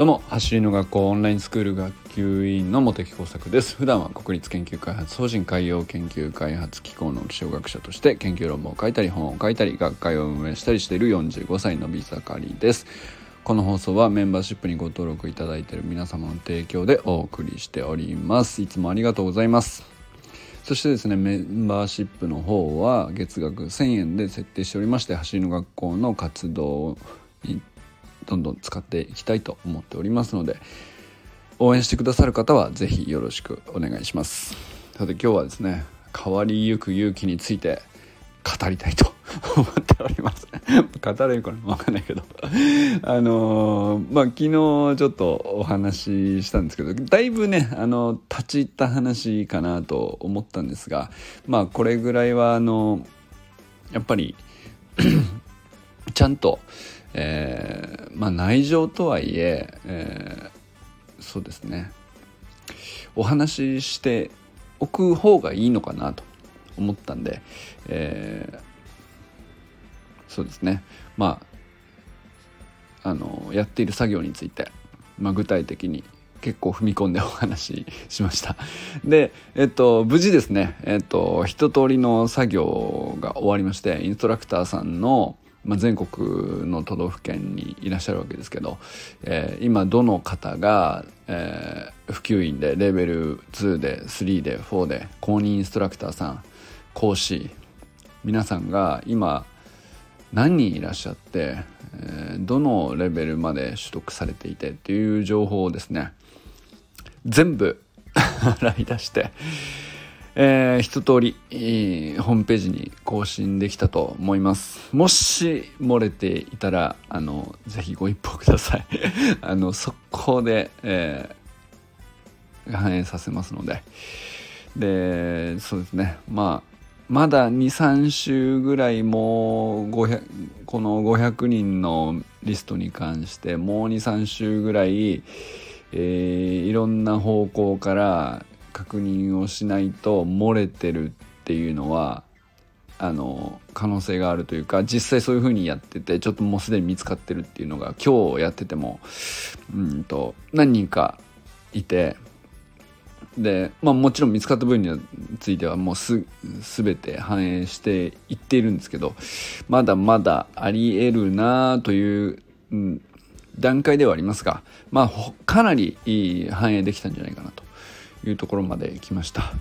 どうも走りの学校オンラインスクール学級委員の茂木耕作です。普段は国立研究開発法人海洋研究開発機構の気象学者として研究論文を書いたり本を書いたり学会を運営したりしている45歳の美盛りです。この放送はメンバーシップにご登録いただいている皆様の提供でお送りしております。いつもありがとうございます。そしてですねメンバーシップの方は月額1000円で設定しておりまして走りの学校の活動にどんどん使っていきたいと思っておりますので応援してくださる方は是非よろしくお願いします。さて今日はですね変わりゆく勇気について語りたいと思っております。語れるかな分かんないけど。あのー、まあ昨日ちょっとお話ししたんですけどだいぶねあの立ち入った話かなと思ったんですがまあこれぐらいはあのやっぱり ちゃんとえー、まあ内情とはいええー、そうですね。お話ししておく方がいいのかなと思ったんで、えー、そうですね。まああのやっている作業について、まあ、具体的に結構踏み込んでお話ししました。で、えっと、無事ですね、えっと、一通りの作業が終わりまして、インストラクターさんのまあ、全国の都道府県にいらっしゃるわけですけど、えー、今どの方が、えー、普及員でレベル2で3で4で公認インストラクターさん講師皆さんが今何人いらっしゃって、えー、どのレベルまで取得されていてっていう情報をですね全部 洗い出してえー、一通り、えー、ホームページに更新できたと思います。もし漏れていたら、あの、ぜひご一報ください。あの、速攻で、えー、反映させますので。で、そうですね。まあ、まだ2、3週ぐらいもう500、この500人のリストに関して、もう2、3週ぐらい、えー、いろんな方向から確認をしないと漏れてるっていうのはあの可能性があるというか実際そういう風にやっててちょっともうすでに見つかってるっていうのが今日やっててもうんと何人かいてで、まあ、もちろん見つかった部分についてはもうす全て反映していっているんですけどまだまだありえるなという、うん、段階ではありますが、まあ、かなりいい反映できたんじゃないかなと。いうところまで来ました。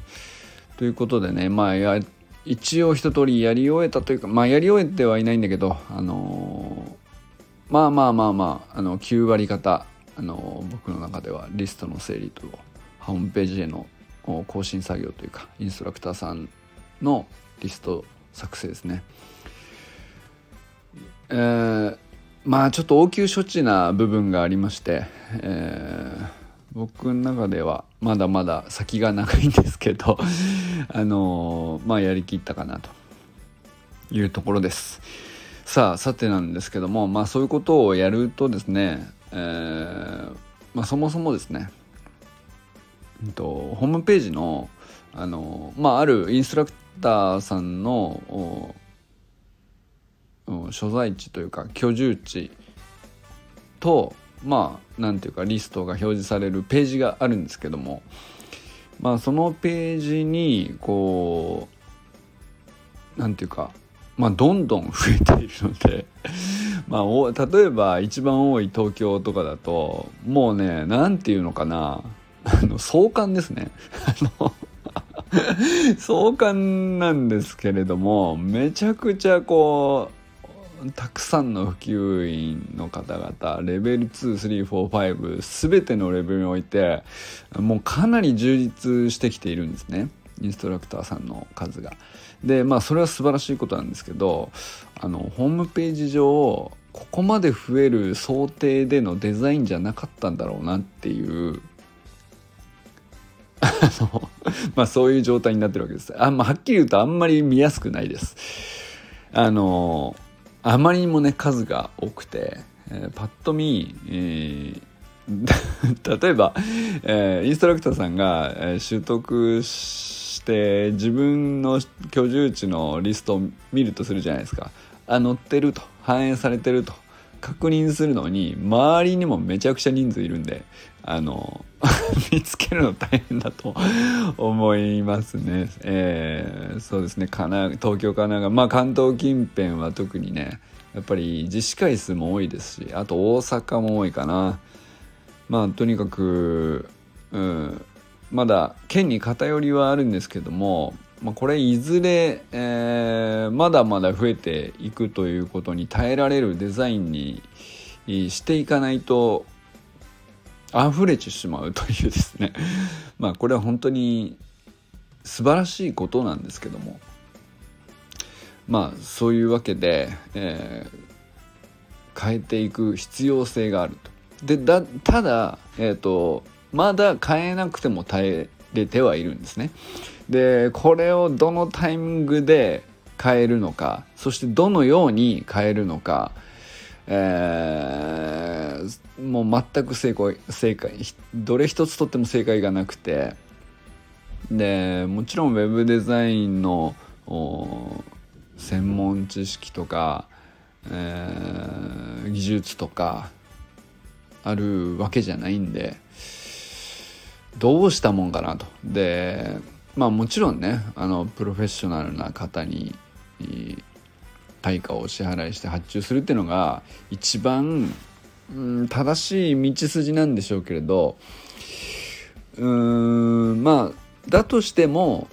ということでねまあや一応一通りやり終えたというかまあやり終えてはいないんだけどあのー、まあまあまあまああの9割方あのー、僕の中ではリストの整理とホームページへの更新作業というかインストラクターさんのリスト作成ですね。えー、まあちょっと応急処置な部分がありまして、えー僕の中ではまだまだ先が長いんですけど あのまあやりきったかなというところです。さあさてなんですけどもまあそういうことをやるとですね、えー、まあ、そもそもですね、えっと、ホームページのあのまああるインストラクターさんの所在地というか居住地とまあ何ていうかリストが表示されるページがあるんですけどもまあそのページにこう何ていうかまあどんどん増えているので まあ例えば一番多い東京とかだともうね何ていうのかなあの創刊ですね。あの 創刊なんですけれどもめちゃくちゃこうたくさんの普及員の方々レベル23455全てのレベルにおいてもうかなり充実してきているんですねインストラクターさんの数が。でまあそれは素晴らしいことなんですけどあのホームページ上ここまで増える想定でのデザインじゃなかったんだろうなっていうあのまあそういう状態になってるわけです。あまあ、はっきり言うとあんまり見やすくないです。あのあまりにもね数が多くて、えー、パッと見、えー、例えば、えー、インストラクターさんが、えー、習得して自分の居住地のリストを見るとするじゃないですか。あ載ってると。反映されてると。確認するのに周りにもめちゃくちゃ人数いるんであの 見つけるの大変だと思いますね。えー、そうですね神奈東京神奈川まあ関東近辺は特にねやっぱり自治会数も多いですしあと大阪も多いかな。まあとにかく、うん、まだ県に偏りはあるんですけども、まあ、これいずれ、えー、まだまだ増えていくということに耐えられるデザインにしていかないと溢れてしまうというですね まあこれは本当に素晴らしいことなんですけどもまあそういうわけで、えー、変えていく必要性があると。でだただ、えーと、まだ変えなくても耐えれてはいるんですね。でこれをどのタイミングで変えるのかそしてどのように変えるのか、えー、もう全く正解正解どれ一つとっても正解がなくてでもちろんウェブデザインの専門知識とか、えー、技術とかあるわけじゃないんでどうしたもんかなと。でまあもちろんねあのプロフェッショナルな方に対価を支払いして発注するっていうのが一番、うん、正しい道筋なんでしょうけれどうーんまあだとしても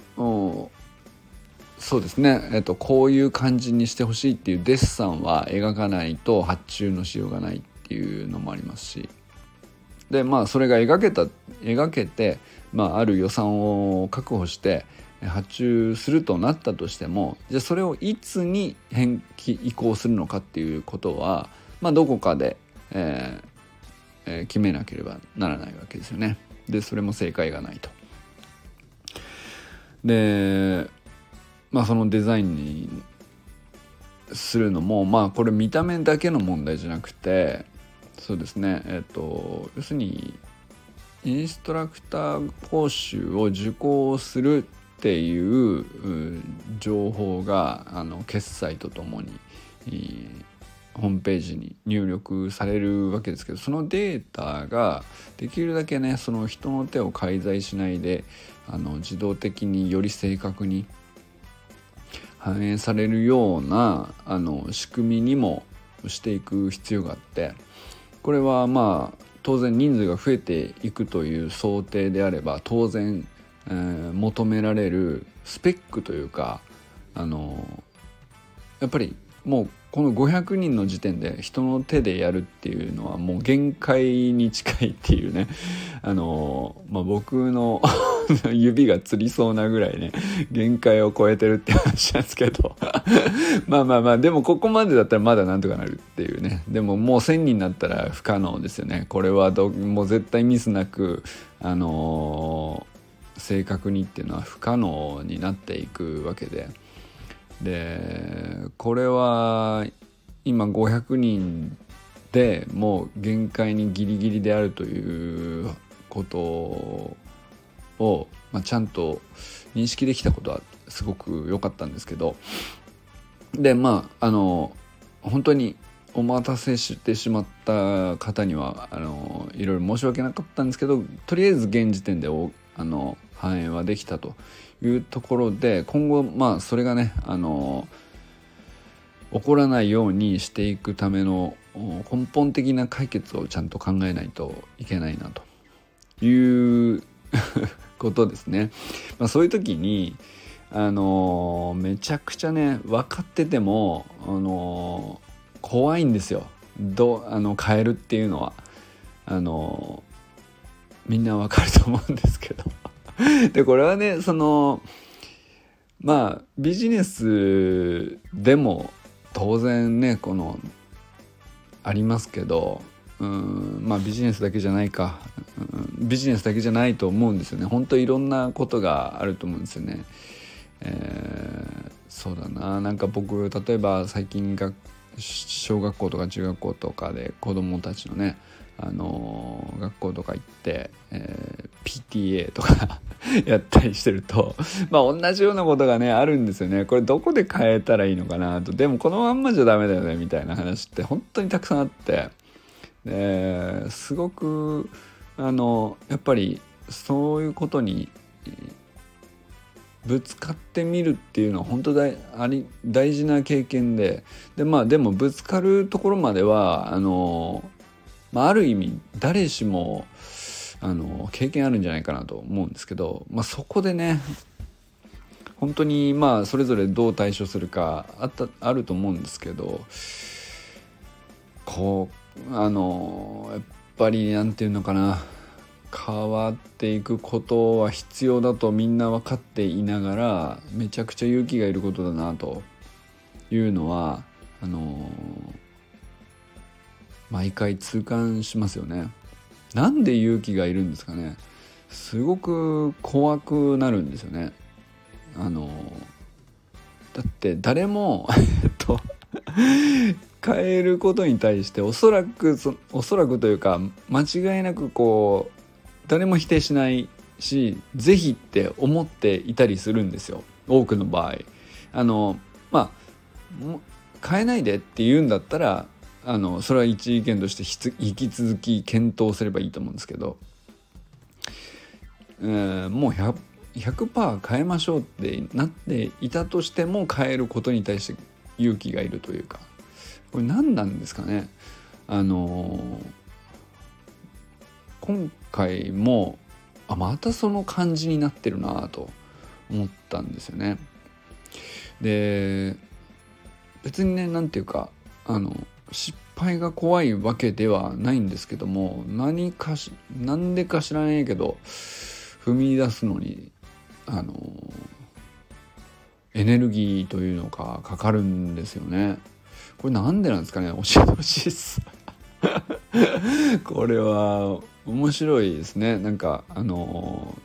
そうですね、えっと、こういう感じにしてほしいっていうデッサンは描かないと発注のしようがないっていうのもありますし。でまあそれが描けた描けて、まあ、ある予算を確保して発注するとなったとしてもじゃあそれをいつに返金移行するのかっていうことは、まあ、どこかで、えーえー、決めなければならないわけですよね。でそれも正解がないと。でまあそのデザインにするのもまあこれ見た目だけの問題じゃなくてそうですねえっ、ー、と要するにインストラクター講習を受講するっていう情報があの決済とともにえホームページに入力されるわけですけどそのデータができるだけねその人の手を介在しないであの自動的により正確に反映されるようなあの仕組みにもしていく必要があってこれはまあ当然人数が増えていくという想定であれば当然えー、求められるスペックというかあのやっぱりもうこの500人の時点で人の手でやるっていうのはもう限界に近いっていうね。あの、まあ、僕の 指がつりそうなぐらいね限界を超えてるって話なんですけど。まあまあまあでもここまでだったらまだなんとかなるっていうね。でももう1,000人になったら不可能ですよね。これはどもう絶対ミスなくあのー正確にっていうのは不可能になっていくわけで。でこれは今500人でもう限界にギリギリであるということを、まあ、ちゃんと認識できたことはすごく良かったんですけど。でまああの本当にお待たせしてしまった方にはあのいろいろ申し訳なかったんですけどとりあえず現時点であの反映はできたというところで今後まあそれがねあの起こらないようにしていくための根本的な解決をちゃんと考えないといけないなということですね。まあ、そういう時にあのめちゃくちゃね分かっててもあの怖いんですよどあの変えるっていうのはあのみんなわかると思うんですけど。でこれはねそのまあビジネスでも当然ねこのありますけどうんまあビジネスだけじゃないか、うん、ビジネスだけじゃないと思うんですよね。本当いろんなことがあると思うんですよね。えー、そうだな。なんか僕例えば最近が小学校とか中学校とかで子供たちのねあの学校とか行って、えー、PTA とか やったりしてるとまあ同じようなことがねあるんですよね。これどこで変えたらいいのかなと。でもこのまんまじゃダメだよねみたいな話って本当にたくさんあって。ですごくあのやっぱりそういうことにぶつかってみるっていうのは本当大あり大事な経験で。でまあでもぶつかるところまではあの、まあ、ある意味誰しもあの経験あるんじゃないかなと思うんですけど、まあ、そこでね本当にまあそれぞれどう対処するかあったあると思うんですけどこうあのやっぱりなんていうのかな変わっていくことは必要だとみんな分かっていながらめちゃくちゃ勇気がいることだなというのはあの毎回痛感しますよね。なんで勇気がいるんですかねすごく怖くなるんですよねあのだって誰も えっと変えることに対しておそらくそおそらくというか間違いなくこう誰も否定しないし是非って思っていたりするんですよ多くの場合。あのまあ変えないでって言うんだったらあのそれは一意見として引き続き検討すればいいと思うんですけど、えー、もう 100%, 100変えましょうってなっていたとしても変えることに対して勇気がいるというかこれ何なんですかねあの今回もあまたその感じになってるなと思ったんですよね。で別にね何て言うかあの失敗が怖いわけではないんですけども何かし何でか知らないけど踏み出すのにあのエネルギーというのかかかるんですよね。これなんでなんですかね？教えてほしいっす。これは面白いですねなんかあの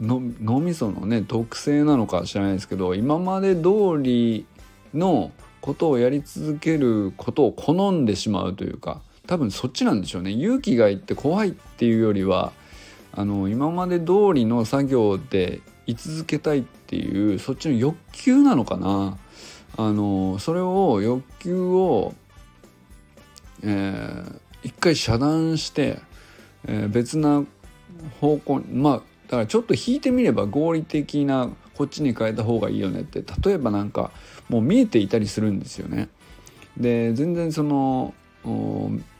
脳みそのね特性なのか知らないですけど今まで通りのことをやり続けることを好んでしまうというか多分そっちなんでしょうね。勇気がいって怖いっていうよりはあの今まで通りの作業で居続けたいっていうそっちの欲求なのかな。あのそれを欲求を、えー、一回遮断して、えー、別な方向まあだからちょっと引いてみれば合理的なこっちに変えた方がいいよねって例えばなんかもう見えていたりするんですよね。で全然その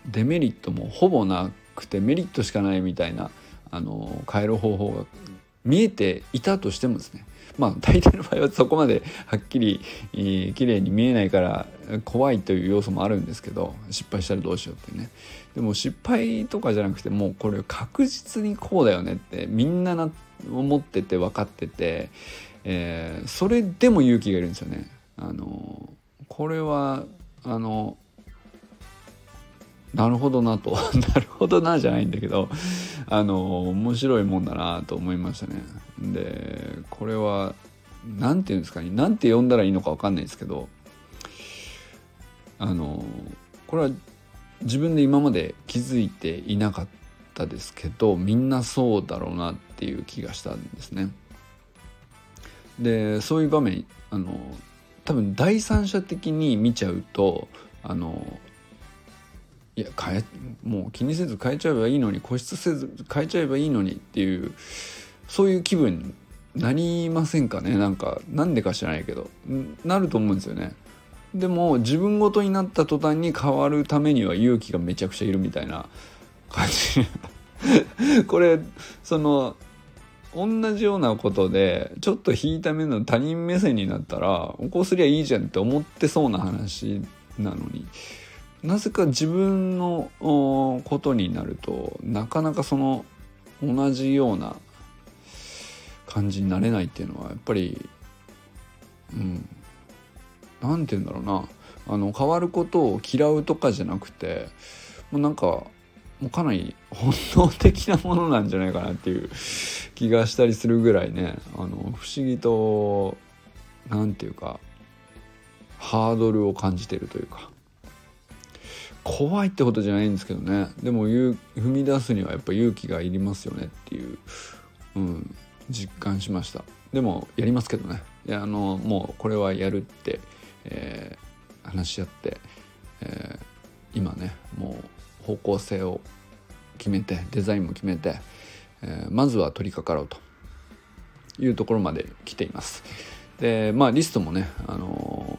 デメリットもほぼなくてメリットしかないみたいなあの変える方法が見えていたとしてもですねまあ大抵の場合はそこまではっきり、えー、綺麗に見えないから怖いという要素もあるんですけど失敗したらどうしようってねでも失敗とかじゃなくてもうこれ確実にこうだよねってみんなな思ってて分かってて、えー、それでも勇気がいるんですよね。あのこれはあのなるほどなと なるほどなじゃないんだけどあの面白いもんだなと思いましたね。でこれは何て言うんですかね何て呼んだらいいのか分かんないですけどあのこれは自分で今まで気づいていなかったですけどみんなそうだろうなっていう気がしたんですね。でそういう場面あの多分第三者的に見ちゃうとあのいや変えもう気にせず変えちゃえばいいのに固執せず変えちゃえばいいのにっていうそういう気分になりませんかねなんかなんでか知らないけどなると思うんですよね。でも自分ごとになった途端に変わるためには勇気がめちゃくちゃいるみたいな感じこれその同じようなことでちょっと引いた目の他人目線になったらこうすりゃいいじゃんって思ってそうな話なのに。なぜか自分のことになるとなかなかその同じような感じになれないっていうのはやっぱりうん。何て言うんだろうな。あの変わることを嫌うとかじゃなくてもうなんかもうかなり本能的なものなんじゃないかなっていう 気がしたりするぐらいね。あの不思議と何て言うかハードルを感じてるというか。怖いってことじゃないんですけどね。でも踏み出すにはやっぱ勇気がいりますよねっていう、うん、実感しました。でもやりますけどね。いやあのもうこれはやるって、えー、話し合って、えー、今ねもう方向性を決めてデザインも決めて、えー、まずは取り掛かろうというところまで来ています。でまあリストもねあの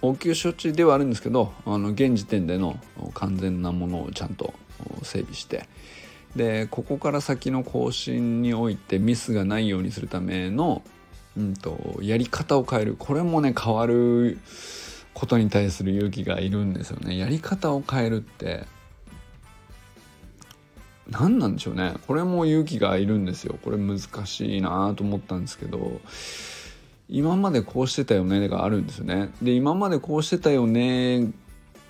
応急処置ではあるんですけどあの現時点での完全なものをちゃんと整備してでここから先の更新においてミスがないようにするための、うんと、やり方を変える。これもね変わることに対する勇気がいるんですよね。やり方を変えるって何なんでしょうね。これも勇気がいるんですよ。これ難しいなと思ったんですけど今までこうしてたよねがあるんですよね。で今までこうしてたよね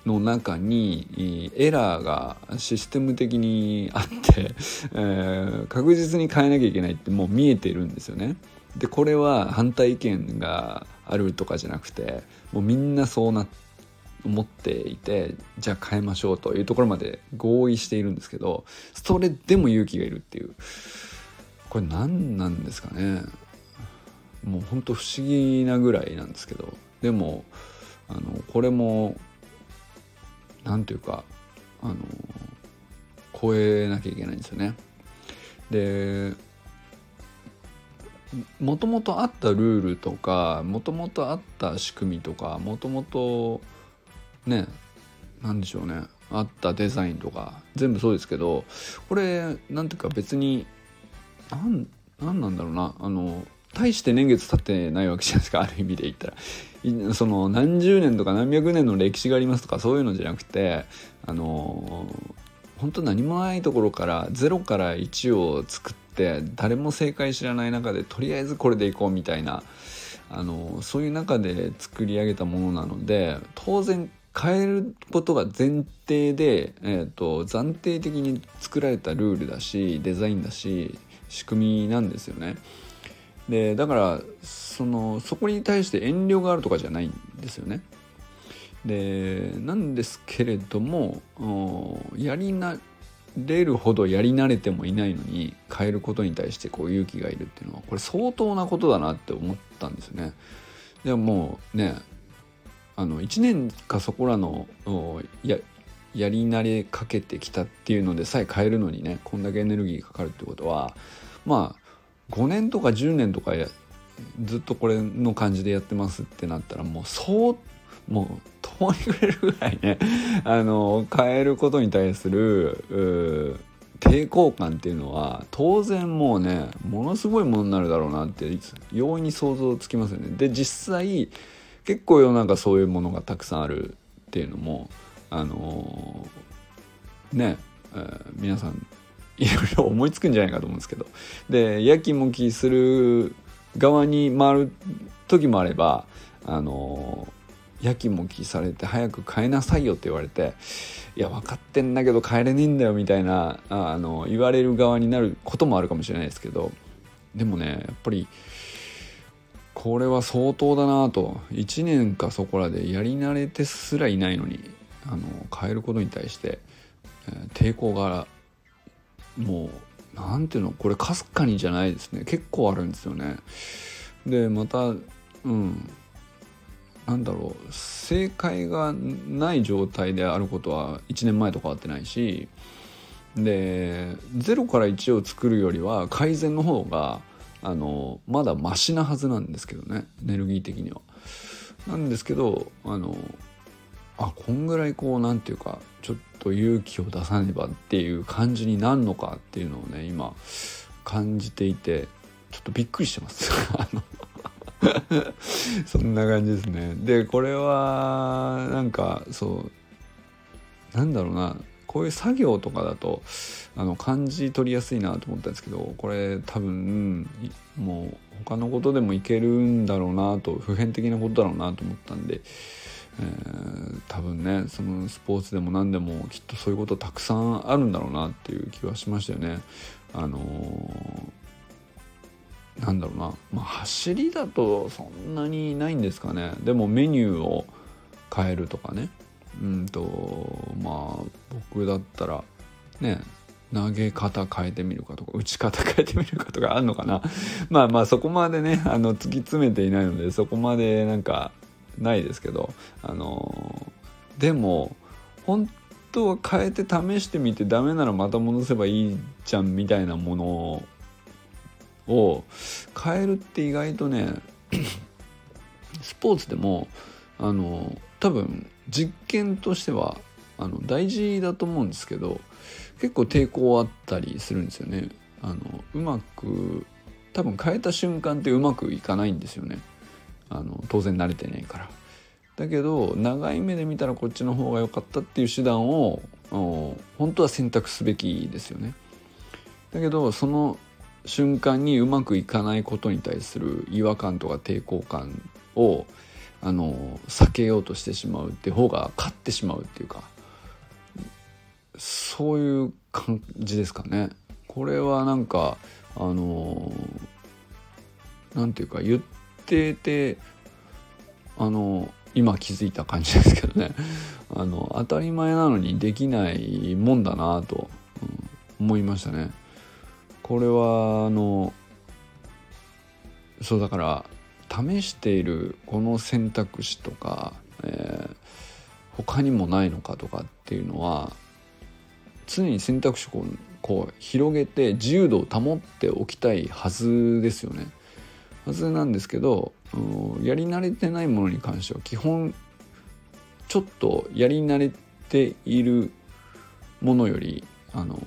の中にエラーがシステム的にあって、えー、確実に変えなきゃいけないってもう見えてるんですよね。でこれは反対意見があるとかじゃなくてもうみんなそうな思っていてじゃあ変えましょうというところまで合意しているんですけどそれでも勇気がいるっていう。これ何なんですかね。もうほんと不思議なぐらいなんですけど。でもあのこれも何ていうかあの超えなきゃいけないんですよね。でもともとあったルールとかもともとあった仕組みとかもともとね何でしょうね。あったデザインとか全部そうですけどこれ何ていうか別に何なんだろうな。あの大して年月経ってないわけじゃないですか。ある意味で言ったら。その何十年とか何百年の歴史がありますとかそういうのじゃなくてあの本当何もないところから0から1を作って誰も正解知らない中でとりあえずこれでいこうみたいなあのそういう中で作り上げたものなので当然変えることが前提で、えーと暫定的に作られたルールだしデザインだし仕組みなんですよね。でだからそのそこに対して遠慮があるとかじゃないんですよね。でなんですけれどもやりなれるほどやり慣れてもいないのに変えることに対してこう勇気がいるっていうのはこれ相当なことだなって思ったんですよね。でももうねあの1年かそこらのややり慣れかけてきたっていうのでさえ変えるのにねこんだけエネルギーかかるってことはまあ5年とか10年とかずっとこれの感じでやってますってなったらもうそうもう遠いくれるぐらいね あの変えることに対する抵抗感っていうのは当然もうねものすごいものになるだろうなって容易に想像つきますよね。で実際結構世の中そういうものがたくさんあるっていうのもあのー、ね、えー、皆さんいろいろ思いつくんじゃないかと思うんですけどでやきもきする側に回る時もあればあのやきもきされて早く変えなさいよって言われていや分かってんだけど変えれねえんだよみたいなあの言われる側になることもあるかもしれないですけどでもねやっぱりこれは相当だなと。1年かそこらでやり慣れてすらいないのにあの変えることに対して、えー、抵抗がもう何ていうのこれかすかにじゃないですね。結構あるんですよね。でまたうん。なんだろう正解がない状態であることは1年前と変わってないしで0から1を作るよりは改善の方があのまだマシなはずなんですけどねエネルギー的には。なんですけどあのあこんぐらいこうなんていうかちょっと勇気を出さねばっていう感じになるのかっていうのをね今感じていてちょっとびっくりしてます そんな感じですねでこれはなんかそうなんだろうなこういう作業とかだとあの感じ取りやすいなと思ったんですけどこれ多分もう他のことでもいけるんだろうなと普遍的なことだろうなと思ったんでえー、多分ねそのスポーツでも何でもきっとそういうことたくさんあるんだろうなっていう気はしましたよね。あのー、なんだろうな、まあ、走りだとそんなにないんですかね。でもメニューを変えるとかね。うんとまあ僕だったらね投げ方変えてみるかとか打ち方変えてみるかとかあるのかな。まあまあそこまでねあの突き詰めていないのでそこまでなんかないですけどあのでも本当は変えて試してみてダメならまた戻せばいいじゃんみたいなものを変えるって意外とね スポーツでもあの多分実験としてはあの大事だと思うんですけど結構抵抗あったりするんですよね。あのうまく多分変えた瞬間ってうまくいかないんですよね。あの当然慣れてないから。だけど長い目で見たらこっちの方が良かったっていう手段を本当は選択すべきですよね。だけどその瞬間にうまくいかないことに対する違和感とか抵抗感をあの避けようとしてしまうって方が勝ってしまうっていうかそういう感じですかね。これはなんかあのなんていうか言っててあの今気づいた感じですけどねあの当たり前なのにできないもんだなと、うん、思いましたね。これはあのそうだから試しているこの選択肢とか、えー、他にもないのかとかっていうのは常に選択肢をこう広げて自由度を保っておきたいはずですよね。はずなんですけどやり慣れてないものに関しては基本ちょっとやり慣れているものよりあの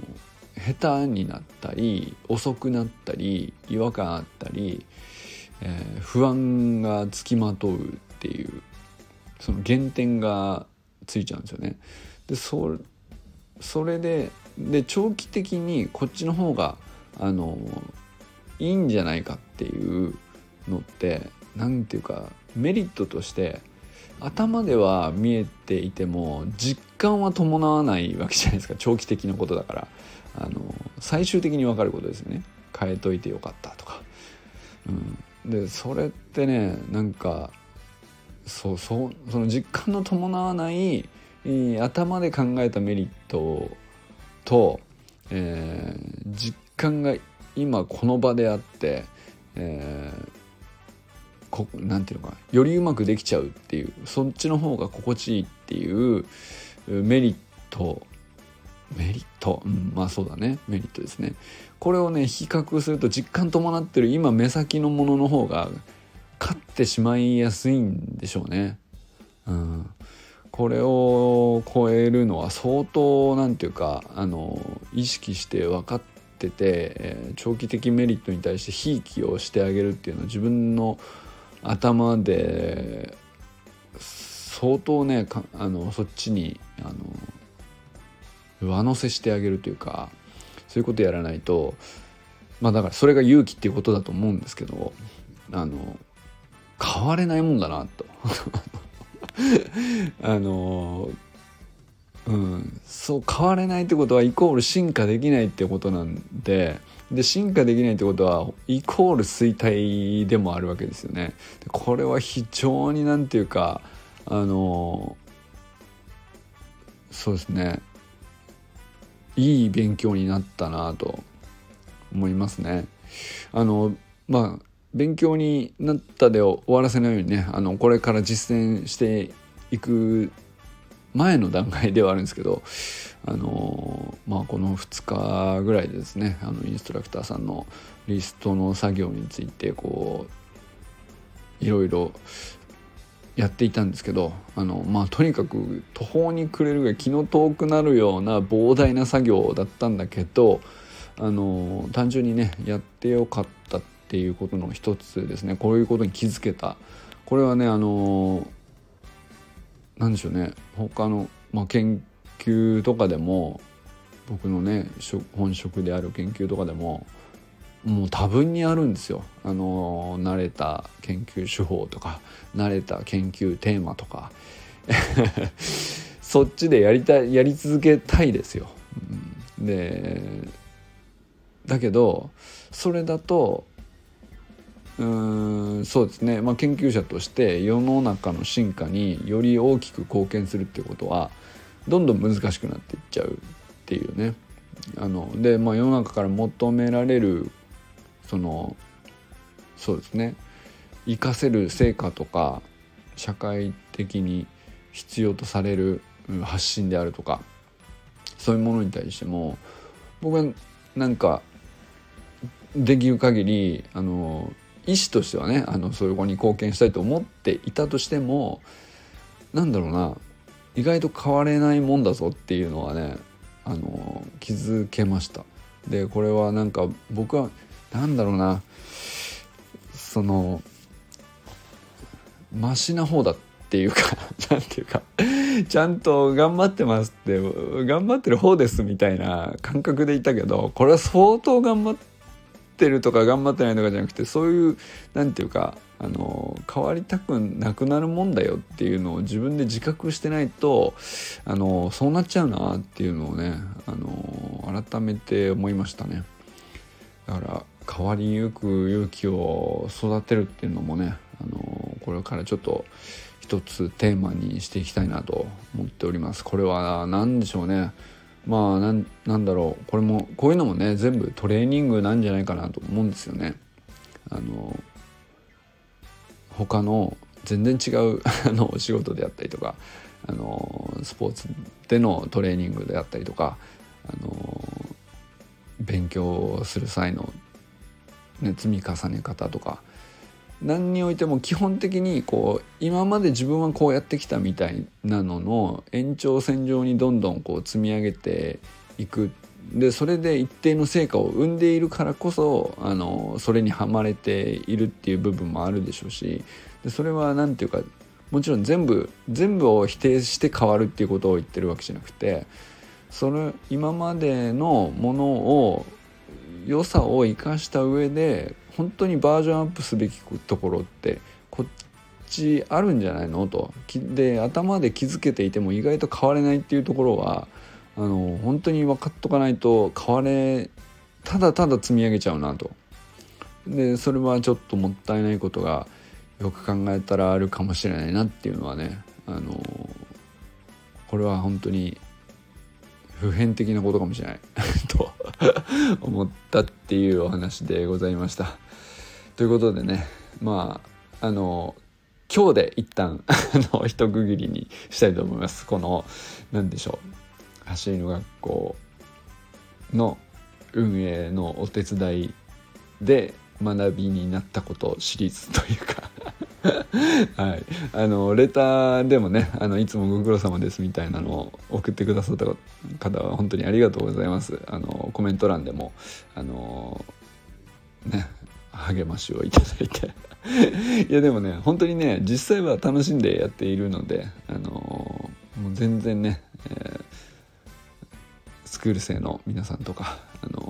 下手になったり遅くなったり違和感あったり、えー、不安がつきまとうっていうその減点がついちゃうんですよね。でそそれでで長期的にこっちの方があのいいんじゃないかっていうのって何ていうかメリットとして頭では見えていても実感は伴わないわけじゃないですか長期的なことだからあの最終的に分かることですよね。変えといてよかったとか、うん、でそれってねなんかそうそうその実感の伴わない頭で考えたメリットと、えー、実感が今この場であって、えー、こなんていうのかよりうまくできちゃうっていうそっちの方が心地いいっていうメリットメリット、うん、まあそうだね。メリットですね。これをね比較すると実感伴ってる今目先のものの方が勝ってしまいやすいんでしょうね。うん、これを超えるのは相当なんていうかあの意識して分かってて、え、長期的メリットに対してひいきをしてあげるっていうのは自分の頭で相当ねあのそっちにあの上乗せしてあげるというかそういうことやらないとまあだからそれが勇気っていうことだと思うんですけどあの変われないもんだなと あのうん、そう変われないってことはイコール進化できないってことなんでで進化できないってことはイコール衰退でもあるわけですよね。これは非常になんていうかあのそうですねいい勉強になったなと思いますね。あのまあ勉強になったで終わらせないようにねあのこれから実践していく前の段階ではあるんですけどあのまあこの2日ぐらいでですねあのインストラクターさんのリストの作業についてこういろいろやっていたんですけどあのまあとにかく途方に暮れるぐらい気の遠くなるような膨大な作業だったんだけどあの単純にねやってよかったっていうことの一つですね。こういうことに気づけた。これはねあの何でしょうね。他の、まあ、研究とかでも僕のね本職である研究とかでももう多分にあるんですよ。あの慣れた研究手法とか慣れた研究テーマとか そっちでやりたいやり続けたいですよ。うん、でだけどそれだとうんそうですね、まあ、研究者として世の中の進化により大きく貢献するってことはどんどん難しくなっていっちゃうっていうねあので、まあ、世の中から求められるそのそうですね。活かせる成果とか社会的に必要とされる発信であるとかそういうものに対しても僕はなんかできる限りあの意思としてはねあのそういう子に貢献したいと思っていたとしてもなんだろうな意外と変われないもんだぞっていうのはねあの気づけました。でこれはなんか僕はなんだろうなそのマシな方だっていうか なんていうかちゃんと頑張ってますって頑張ってる方ですみたいな感覚でいたけどこれは相当頑張ってるとか頑張ってないとかじゃなくてそういうなんていうかあの変わりたくなくなるもんだよっていうのを自分で自覚してないとあのそうなっちゃうなっていうのをねあの改めて思いましたね。だから変わりゆく勇気を育てるっていうのもねあのこれからちょっと一つテーマにしていきたいなと思っております。これは何でしょうねまあなんなんだろうこれもこういうのもね全部トレーニングなんじゃないかなと思うんですよね。あの他の全然違う あのお仕事であったりとかあのスポーツでのトレーニングであったりとかあの勉強する際の、ね、積み重ね方とか。何においても基本的にこう今まで自分はこうやってきたみたいなのの延長線上にどんどんこう積み上げていく。でそれで一定の成果を生んでいるからこそあのそれにはまれているっていう部分もあるでしょうし。でそれは何て言うかもちろん全部全部を否定して変わるっていうことを言ってるわけじゃなくてその今までのものを良さを生かした上で本当にバージョンアップすべきところってこっちあるんじゃないの？と。で頭で気づけていても意外と変われないっていうところはあの本当に分かっとかないと変われただただ積み上げちゃうなと。でそれはちょっともったいないことがよく考えたらあるかもしれないなっていうのはねあのこれは本当に普遍的なことかもしれない と思ったっていうお話でございました。ということでねまああの今日で一旦 あの一区切りにしたいと思います。この何でしょう走りの学校の運営のお手伝いで学びになったことシリーズというか。はい、あのレターでもねあのいつもご苦労様ですみたいなのを送ってくださった方は本当にありがとうございます。あのコメント欄でもあのね励ましをいただいて。いやでもね本当にね実際は楽しんでやっているのであのもう全然ね、えースクール生の皆さんとか、あの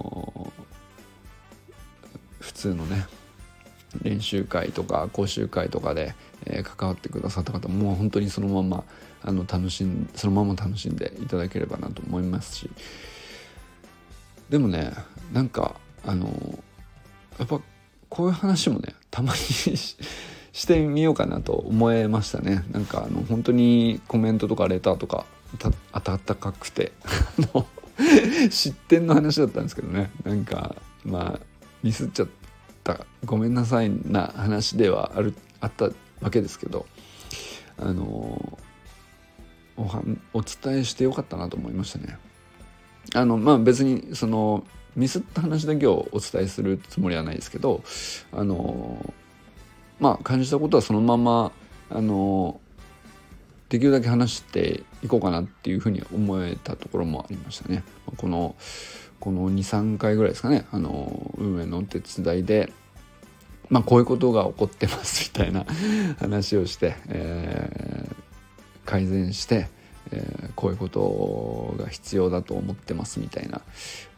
ー、普通のね練習会とか講習会とかで、えー、関わってくださった方もう本当にそのままあの楽しんそのまま楽しんでいただければなと思いますし。でもねなんかあの、やっぱこういう話もねたまに してみようかなと思えましたね。なんかあの本当にコメントとかレターとか温かくて失点 の話だったんですけどね。なんかまあミスっちゃってったごめんなさいな話ではあるあったわけですけどあのおはお伝えしてよかったなと思いましたね。あのまあ別にそのミスった話だけをお伝えするつもりはないですけどあのまあ感じたことはそのままあのできるだけ話していこうかなっていうふうに思えたところもありましたね。このこの23回ぐらいですかね。あの運営のお手伝いでまあこういうことが起こってますみたいな 話をして、えー、改善して、えー、こういうことが必要だと思ってますみたいな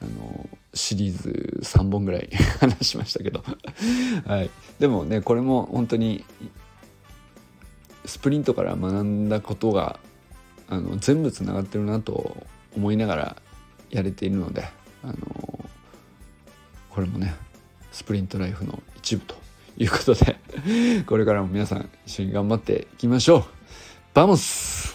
あのシリーズ3本ぐらい 話しましたけど。はい、でもねこれも本当にスプリントから学んだことがあの全部つながってるなと思いながらやれているのであのこれもねスプリントライフの一部ということでこれからも皆さん一緒に頑張っていきましょう。 Vamos